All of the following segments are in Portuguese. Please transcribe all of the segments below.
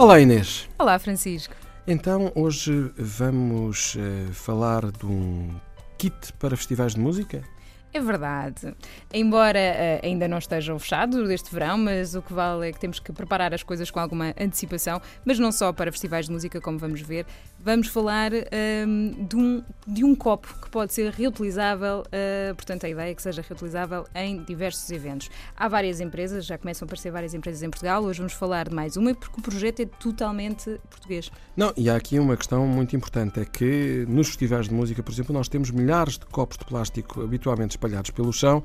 Olá Inês. Olá Francisco. Então hoje vamos uh, falar de um kit para festivais de música? É verdade. Embora uh, ainda não estejam fechados este verão, mas o que vale é que temos que preparar as coisas com alguma antecipação, mas não só para festivais de música, como vamos ver. Vamos falar um, ehm, de, um, de um copo que pode ser reutilizável, uh, portanto, a ideia é que seja reutilizável em diversos eventos. Há várias empresas, já começam a aparecer várias empresas em Portugal, hoje vamos falar de mais uma, porque o projeto é totalmente português. Não, e há aqui uma questão muito importante: é que nos festivais de música, por exemplo, nós temos milhares de copos de plástico habitualmente espalhados pelo chão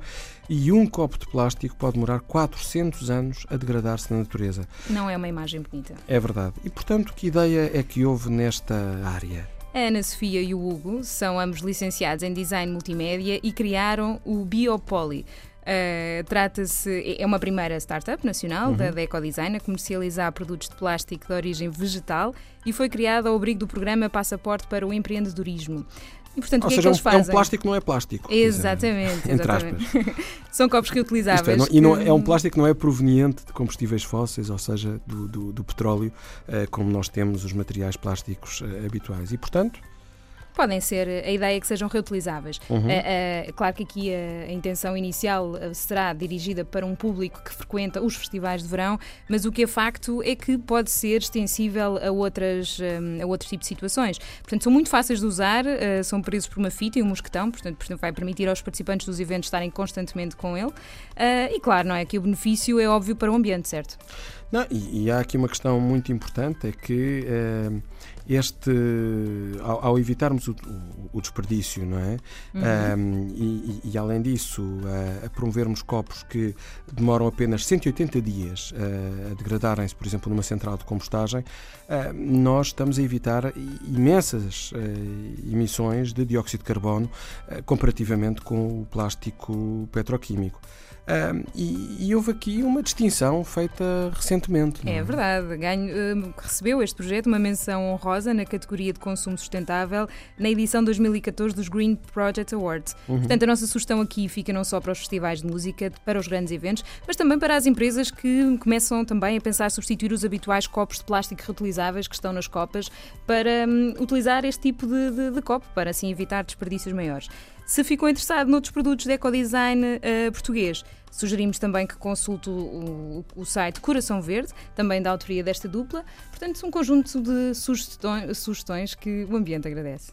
e um copo de plástico pode demorar 400 anos a degradar-se na natureza. Não é uma imagem bonita. É verdade. E, portanto, que ideia é que houve nesta área? A Ana Sofia e o Hugo são ambos licenciados em Design Multimédia e criaram o Biopoly. Uh, Trata-se, é uma primeira startup nacional uhum. da, da Ecodesign a comercializar produtos de plástico de origem vegetal e foi criada ao abrigo do programa Passaporte para o Empreendedorismo. E, portanto, Ou o que seja, é que eles fazem? é um plástico não é plástico. Exatamente. Dizer, exatamente. São copos reutilizáveis. É, não, que... E não, é um plástico que não é proveniente de combustíveis fósseis, ou seja, do, do, do petróleo, uh, como nós temos os materiais plásticos uh, habituais. E, portanto, podem ser, a ideia é que sejam reutilizáveis. Uhum. É, é, claro que aqui a, a, intenção inicial eh, será dirigida para um público que frequenta os festivais de verão, mas o que é facto é que pode ser extensível a, outras, a outros tipos de situações. Portanto, são muito fáceis de usar, são presos por uma fita e um mosquetão, portanto, vai permitir aos participantes dos eventos estarem constantemente com ele. E claro, não é que o benefício é óbvio para o ambiente, certo? Não, e, e há aqui uma questão muito importante, é que este, ao, ao evitarmos o, o, desperdício, não é? Uhum. Um, e, e, além disso, uh, a promovermos copos que demoram apenas 180 dias uh, a degradarem-se, por exemplo, numa central de compostagem, uh, nós estamos a evitar imensas emissões de dióxido de carbono comparativamente com o plástico petroquímico. Um, e, e, houve aqui uma distinção feita recentemente. É? é, verdade. Ganho, uh, recebeu este projeto uma menção honrosa na categoria de consumo sustentável na edição 2014 dos Green Project Awards. Uhum. Portanto, a nossa sugestão aqui fica não só para os festivais de música, para os grandes eventos, mas também para as empresas que começam também a pensar substituir os habituais copos de plástico reutilizáveis que estão nas copas para um, utilizar este tipo de, de, de copo, para assim evitar desperdícios maiores. Se ficou interessado noutros produtos de ecodesign uh, português, sugerimos também que consulte o, o, site Coração Verde, também da autoria desta dupla. Portanto, um conjunto de sugestões, sugestões que o ambiente agradece.